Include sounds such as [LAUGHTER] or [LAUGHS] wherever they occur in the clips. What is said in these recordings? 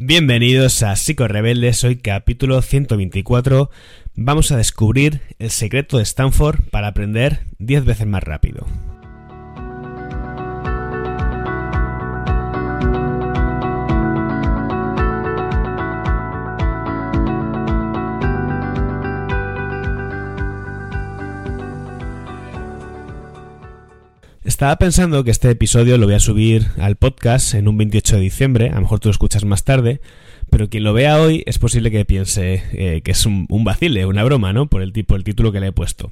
Bienvenidos a Psico Rebeldes, hoy capítulo 124. Vamos a descubrir el secreto de Stanford para aprender 10 veces más rápido. Estaba pensando que este episodio lo voy a subir al podcast en un 28 de diciembre, a lo mejor tú lo escuchas más tarde, pero quien lo vea hoy es posible que piense eh, que es un, vacile, una broma, ¿no? Por el, tipo, el título que le he puesto.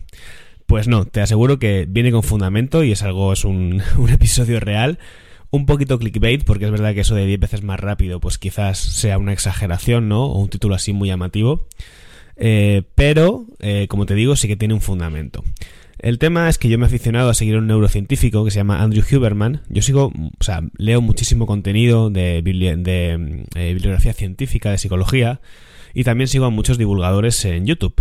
Pues no, te aseguro que viene con fundamento y es algo, es un, [LAUGHS] episodio real. Un poquito clickbait, porque es verdad que eso de 10 veces más rápido, pues quizás sea una exageración, ¿no? O un título así muy llamativo. Eh, pero, eh, como te digo, sí que tiene un fundamento. El tema es que yo me he aficionado a seguir a un neurocientífico que se llama Andrew Huberman. Yo sigo, o sea, leo muchísimo contenido de, eh, bibliografía científica, de psicología, y también sigo a muchos divulgadores en YouTube.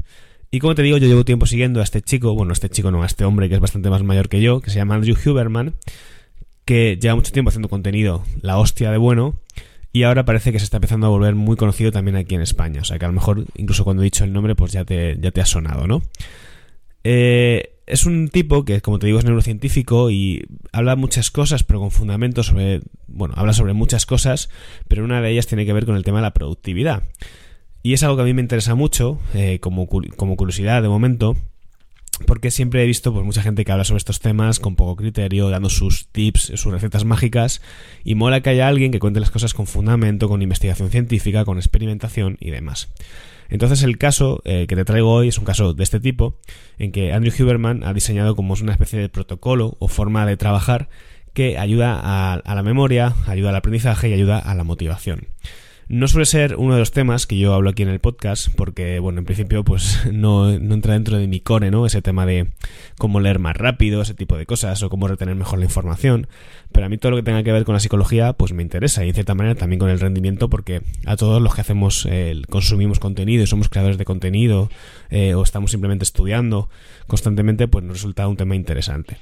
Y como te digo, yo llevo tiempo siguiendo a este chico, bueno, a este chico no, a este hombre que es bastante más mayor que yo, que se llama Andrew Huberman, que lleva mucho tiempo haciendo contenido, la hostia de bueno, y ahora parece que se está empezando a volver muy conocido también aquí en España. O sea que a lo mejor, incluso cuando he dicho el nombre, pues ya te, ya te ha sonado, ¿no? Eh, es un tipo que, como te digo, es neurocientífico y habla muchas cosas, pero con fundamentos sobre. Bueno, habla sobre muchas cosas, pero una de ellas tiene que ver con el tema de la productividad. Y es algo que a mí me interesa mucho, eh, como, como curiosidad de momento, porque siempre he visto pues mucha gente que habla sobre estos temas con poco criterio, dando sus tips, sus recetas mágicas, y mola que haya alguien que cuente las cosas con fundamento, con investigación científica, con experimentación y demás. Entonces el caso eh, que te traigo hoy es un caso de este tipo, en que Andrew Huberman ha diseñado como una especie de protocolo o forma de trabajar que ayuda a, la memoria, ayuda al aprendizaje y ayuda a la motivación. No suele ser uno de los temas que yo hablo aquí en el podcast, porque, bueno, en principio, pues no, entra dentro de mi core, ¿no? Ese tema de cómo leer más rápido, ese tipo de cosas, o cómo retener mejor la información. Pero a mí todo lo que tenga que ver con la psicología, pues me interesa, y en cierta manera también con el rendimiento, porque a todos los que hacemos, eh, consumimos contenido y somos creadores de contenido, eh, o estamos simplemente estudiando constantemente, pues nos resulta un tema interesante.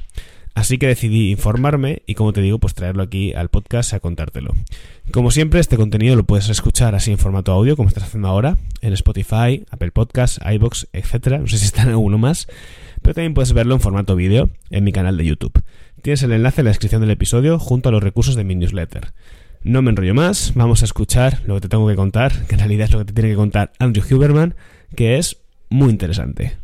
Así que decidí informarme y como te digo, pues traerlo aquí al podcast a contártelo. Como siempre, este contenido lo puedes escuchar así en formato audio, como estás haciendo ahora, en Spotify, Apple Podcasts, iBox, etc. No sé si está en alguno más, pero también puedes verlo en formato vídeo en mi canal de YouTube. Tienes el enlace en la descripción del episodio junto a los recursos de mi newsletter. No me enrollo más, vamos a escuchar lo que te tengo que contar, que en realidad es lo que te tiene que contar Andrew Huberman, que es muy interesante.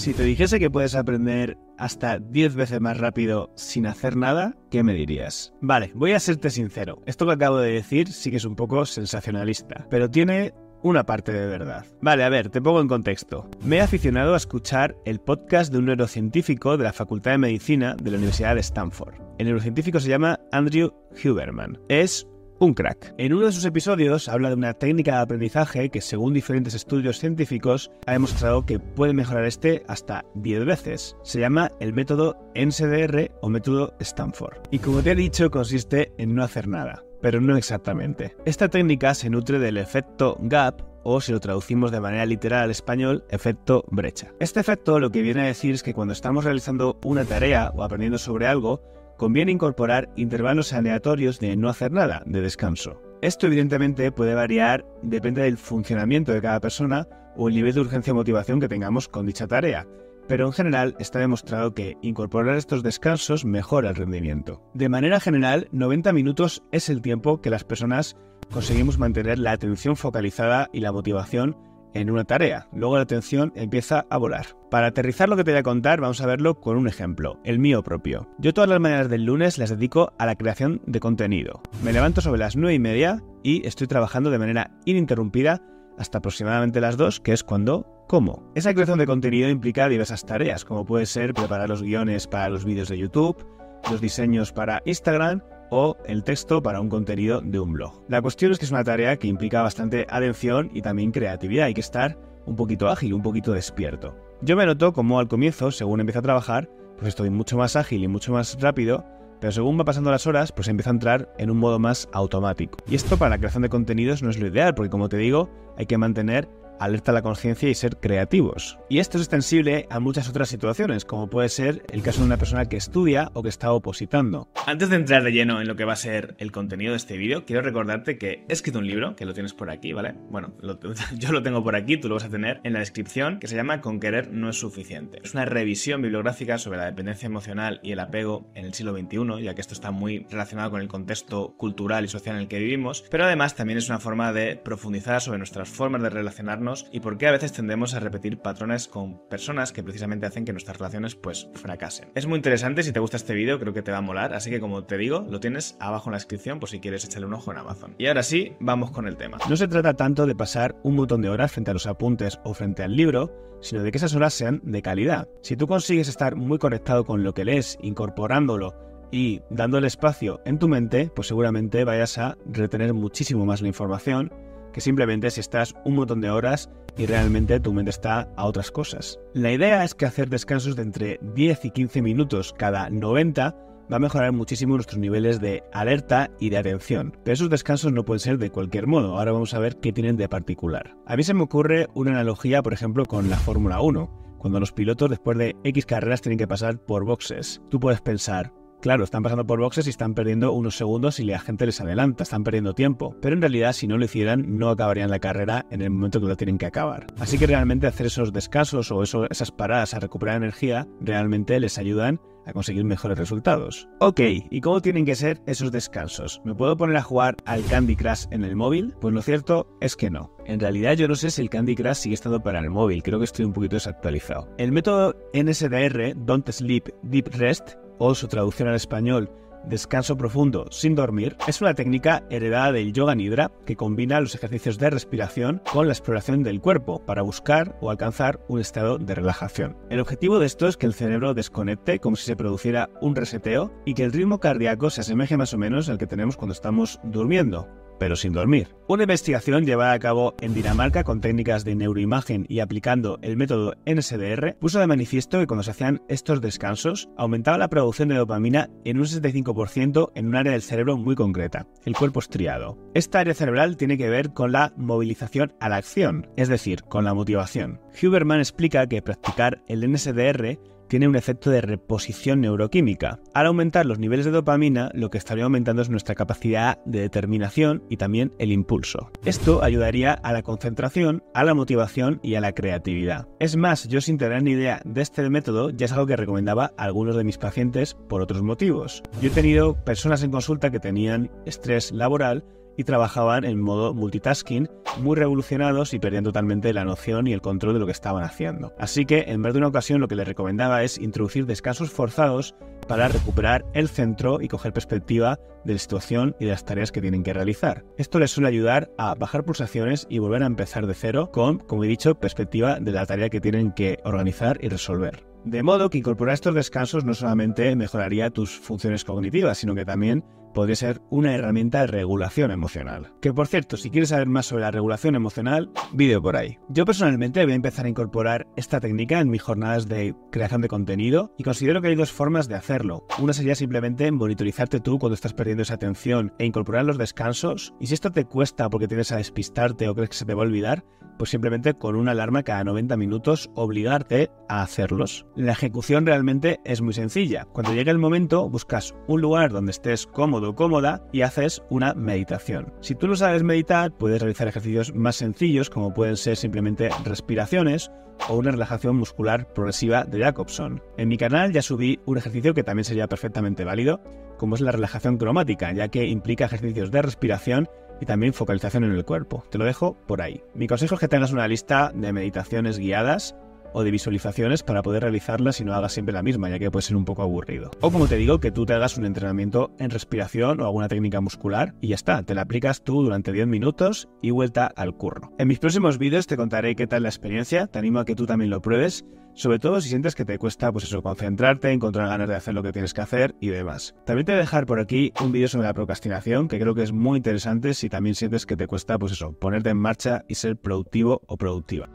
Si te dijese que puedes aprender hasta 10 veces más rápido sin hacer nada, ¿qué me dirías? Vale, voy a serte sincero. Esto que acabo de decir sí que es un poco sensacionalista, pero tiene una parte de verdad. Vale, a ver, te pongo en contexto. Me he aficionado a escuchar el podcast de un neurocientífico de la Facultad de Medicina de la Universidad de Stanford. El neurocientífico se llama Andrew Huberman. Es un crack. En uno de sus episodios habla de una técnica de aprendizaje que según diferentes estudios científicos ha demostrado que puede mejorar este hasta 10 veces. Se llama el método NCDR o método Stanford. Y como te he dicho consiste en no hacer nada, pero no exactamente. Esta técnica se nutre del efecto gap o si lo traducimos de manera literal al español, efecto brecha. Este efecto lo que viene a decir es que cuando estamos realizando una tarea o aprendiendo sobre algo, conviene incorporar intervalos aleatorios de no hacer nada, de descanso. Esto evidentemente puede variar, depende del funcionamiento de cada persona o el nivel de urgencia o motivación que tengamos con dicha tarea, pero en general está demostrado que incorporar estos descansos mejora el rendimiento. De manera general, 90 minutos es el tiempo que las personas conseguimos mantener la atención focalizada y la motivación en una tarea. Luego la atención empieza a volar. Para aterrizar lo que te voy a contar, vamos a verlo con un ejemplo, el mío propio. Yo todas las mañanas del lunes las dedico a la creación de contenido. Me levanto sobre las 9 y media y estoy trabajando de manera ininterrumpida hasta aproximadamente las 2, que es cuando como. Esa creación de contenido implica diversas tareas, como puede ser preparar los guiones para los vídeos de YouTube, los diseños para Instagram o el texto para un contenido de un blog. La cuestión es que es una tarea que implica bastante atención y también creatividad. Hay que estar un poquito ágil, un poquito despierto. Yo me noto como al comienzo, según empiezo a trabajar, pues estoy mucho más ágil y mucho más rápido, pero según va pasando las horas, pues empiezo a entrar en un modo más automático. Y esto para la creación de contenidos no es lo ideal, porque como te digo, hay que mantener alerta a la conciencia y ser creativos. Y esto es extensible a muchas otras situaciones, como puede ser el caso de una persona que estudia o que está opositando. Antes de entrar de lleno en lo que va a ser el contenido de este vídeo, quiero recordarte que he escrito un libro, que lo tienes por aquí, ¿vale? Bueno, [LAUGHS] yo lo tengo por aquí, tú lo vas a tener en la descripción, que se llama Con querer no es suficiente. Es una revisión bibliográfica sobre la dependencia emocional y el apego en el siglo XXI, ya que esto está muy relacionado con el contexto cultural y social en el que vivimos, pero además también es una forma de profundizar sobre nuestras formas de relacionarnos y por qué a veces tendemos a repetir patrones con personas que precisamente hacen que nuestras relaciones pues fracasen. Es muy interesante, si te gusta este vídeo creo que te va a molar, así que como te digo, lo tienes abajo en la descripción por si quieres echarle un ojo en Amazon. Y ahora sí, vamos con el tema. No se trata tanto de pasar un montón de horas frente a los apuntes o frente al libro, sino de que esas horas sean de calidad. Si tú consigues estar muy conectado con lo que lees, incorporándolo y dándole espacio en tu mente, pues seguramente vayas a retener muchísimo más la información que simplemente si estás un montón de horas y realmente tu mente está a otras cosas. La idea es que hacer descansos de entre 10 y 15 minutos cada 90 va a mejorar muchísimo nuestros niveles de alerta y de atención. Pero esos descansos no pueden ser de cualquier modo. Ahora vamos a ver qué tienen de particular. A mí se me ocurre una analogía, por ejemplo, con la Fórmula 1. Cuando los pilotos después de X carreras tienen que pasar por boxes. Tú puedes pensar, Claro, están pasando por boxes y están perdiendo unos segundos y la gente les adelanta, están perdiendo tiempo. Pero en realidad, si no lo hicieran, no acabarían la carrera en el momento que la tienen que acabar. Así que realmente hacer esos descansos o esas paradas a recuperar energía realmente les ayudan a conseguir mejores resultados. Ok, ¿y cómo tienen que ser esos descansos? ¿Me puedo poner a jugar al Candy Crush en el móvil? Pues lo cierto es que no. En realidad yo no sé si el Candy Crush sigue estando para el móvil, creo que estoy un poquito desactualizado. El método NSDR, Don't Sleep Deep Rest, o su traducción al español descanso profundo sin dormir, es una técnica heredada del yoga nidra que combina los ejercicios de respiración con la exploración del cuerpo para buscar o alcanzar un estado de relajación. El objetivo de esto es que el cerebro desconecte como si se produciera un reseteo y que el ritmo cardíaco se asemeje más o menos al que tenemos cuando estamos durmiendo pero sin dormir. Una investigación llevada a cabo en Dinamarca con técnicas de neuroimagen y aplicando el método NSDR puso de manifiesto que cuando se hacían estos descansos aumentaba la producción de dopamina en un 65% en un área del cerebro muy concreta, el cuerpo estriado. Esta área cerebral tiene que ver con la movilización a la acción, es decir, con la motivación. Huberman explica que practicar el NSDR tiene un efecto de reposición neuroquímica. Al aumentar los niveles de dopamina, lo que estaría aumentando es nuestra capacidad de determinación y también el impulso. Esto ayudaría a la concentración, a la motivación y a la creatividad. Es más, yo sin tener ni idea de este método, ya es algo que recomendaba a algunos de mis pacientes por otros motivos. Yo he tenido personas en consulta que tenían estrés laboral y trabajaban en modo multitasking, muy revolucionados y perdían totalmente la noción y el control de lo que estaban haciendo. Así que en vez de una ocasión lo que les recomendaba es introducir descansos forzados para recuperar el centro y coger perspectiva de la situación y de las tareas que tienen que realizar. Esto les suele ayudar a bajar pulsaciones y volver a empezar de cero con, como he dicho, perspectiva de la tarea que tienen que organizar y resolver. De modo que incorporar estos descansos no solamente mejoraría tus funciones cognitivas, sino que también podría ser una herramienta de regulación emocional. Que por cierto, si quieres saber más sobre la regulación emocional, vídeo por ahí. Yo personalmente voy a empezar a incorporar esta técnica en mis jornadas de creación de contenido y considero que hay dos formas de hacerlo. Una sería simplemente monitorizarte tú cuando estás perdiendo esa atención e incorporar los descansos. Y si esto te cuesta porque tienes a despistarte o crees que se te va a olvidar, pues simplemente con una alarma cada 90 minutos obligarte a hacerlos. La ejecución realmente es muy sencilla. Cuando llegue el momento, buscas un lugar donde estés cómoda y haces una meditación. Si tú no sabes meditar, puedes realizar ejercicios más sencillos como pueden ser simplemente respiraciones o una relajación muscular progresiva de Jacobson. En mi canal ya subí un ejercicio que también sería perfectamente válido, como es la relajación cromática, ya que implica ejercicios de respiración y también focalización en el cuerpo. Te lo dejo por ahí. Mi consejo es que tengas una lista de meditaciones guiadas o de visualizaciones para poder realizarlas y no hagas siempre la misma, ya que puede ser un poco aburrido. O como te digo, que tú te hagas un entrenamiento en respiración o alguna técnica muscular y ya está, te la aplicas tú durante 10 minutos y vuelta al curro. En mis próximos vídeos te contaré qué tal la experiencia, te animo a que tú también lo pruebes, sobre todo si sientes que te cuesta pues eso, concentrarte, encontrar ganas de hacer lo que tienes que hacer y demás. También te voy a dejar por aquí un vídeo sobre la procrastinación, que creo que es muy interesante si también sientes que te cuesta pues eso, ponerte en marcha y ser productivo o productiva.